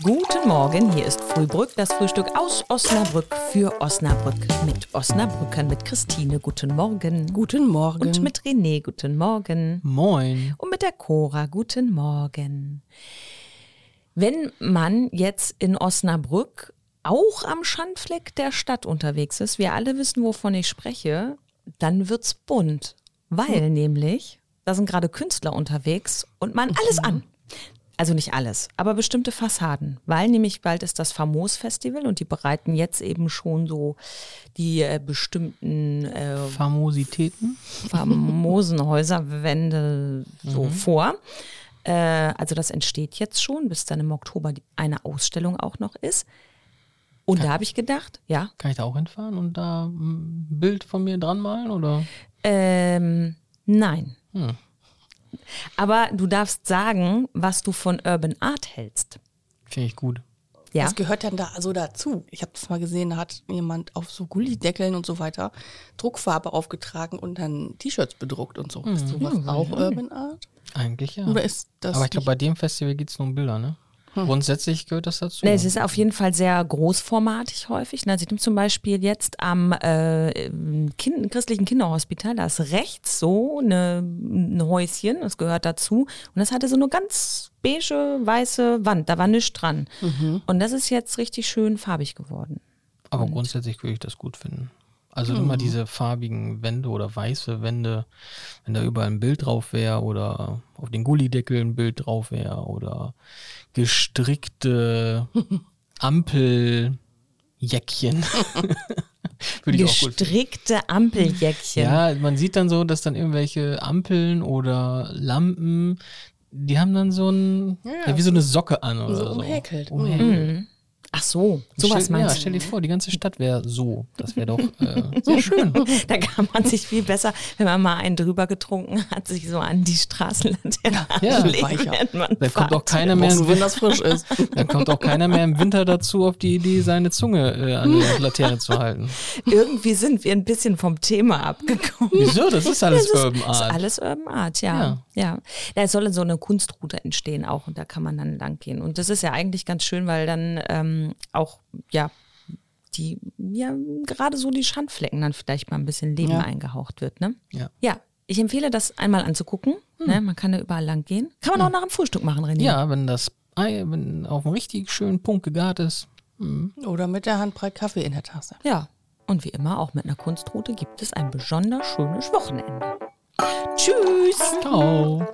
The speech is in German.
Guten Morgen, hier ist Frühbrück, das Frühstück aus Osnabrück für Osnabrück mit Osnabrückern, mit Christine. Guten Morgen. Guten Morgen. Und mit René. Guten Morgen. Moin. Und mit der Cora. Guten Morgen. Wenn man jetzt in Osnabrück auch am Schandfleck der Stadt unterwegs ist, wir alle wissen, wovon ich spreche, dann wird's bunt. Weil nämlich, da sind gerade Künstler unterwegs und man alles an. Also nicht alles, aber bestimmte Fassaden, weil nämlich bald ist das Famos Festival und die bereiten jetzt eben schon so die äh, bestimmten äh, Famositäten? famosen Häuserwände so vor. Äh, also das entsteht jetzt schon, bis dann im Oktober die, eine Ausstellung auch noch ist. Und da habe ich gedacht, ja, Kann ich da auch hinfahren und da ein Bild von mir dran malen? Oder? ähm, nein. Hm. Aber du darfst sagen, was du von Urban Art hältst. Finde ich gut. Ja. Was gehört denn da so dazu? Ich habe das mal gesehen, da hat jemand auf so Gullideckeln und so weiter Druckfarbe aufgetragen und dann T-Shirts bedruckt und so. Ist sowas auch Urban Art? Eigentlich ja. Oder ist das Aber ich glaube, bei dem Festival geht es nur um Bilder, ne? Grundsätzlich gehört das dazu. Ne, es ist auf jeden Fall sehr großformatig häufig. Ne, Sie nimmt zum Beispiel jetzt am äh, kind, christlichen Kinderhospital, da ist rechts so eine, ein Häuschen, das gehört dazu. Und das hatte so eine ganz beige, weiße Wand, da war nichts dran. Und das ist jetzt richtig schön farbig geworden. Aber grundsätzlich würde ich das gut finden. Also immer diese farbigen Wände oder weiße Wände, wenn da überall ein Bild drauf wäre oder auf den Gullideckel ein Bild drauf wäre oder gestrickte Ampeljäckchen. Gestrickte Ampeljäckchen. Ja, man sieht dann so, dass dann irgendwelche Ampeln oder Lampen, die haben dann so ein, ja, wie so eine Socke an oder so. So umhäkelt. Umhäkelt. Ach so, sowas stell, ja, meinst stell du. dir vor, die ganze Stadt wäre so. Das wäre doch äh, sehr schön. Da kann man sich viel besser, wenn man mal einen drüber getrunken hat, sich so an die Straßenlaterne Ja, weicher. Da kommt auch keiner mehr, wenn im, das frisch ist. dann kommt auch keiner mehr im Winter dazu, auf die Idee, seine Zunge äh, an der Laterne zu halten. Irgendwie sind wir ein bisschen vom Thema abgekommen. Wieso? Das ist alles Das ist, Urban ist Art. alles Urban Art, ja. ja. Da soll so eine Kunstroute entstehen auch und da kann man dann lang gehen. Und das ist ja eigentlich ganz schön, weil dann ähm, auch, ja, die, ja, gerade so die Schandflecken dann vielleicht mal ein bisschen Leben Ja. eingehaucht wird, ne? Ja. Ja, ich empfehle das einmal anzugucken. Ne? Man kann da überall lang gehen. Kann man auch nach dem Frühstück machen, René. Ja, wenn das Ei wenn auf einem richtig schönen Punkt gegart ist. Oder mit der Handbreit Kaffee in der Tasse. Ja. Und wie immer, auch mit einer Kunstroute gibt es ein besonders schönes Wochenende. Tschüss! Ciao.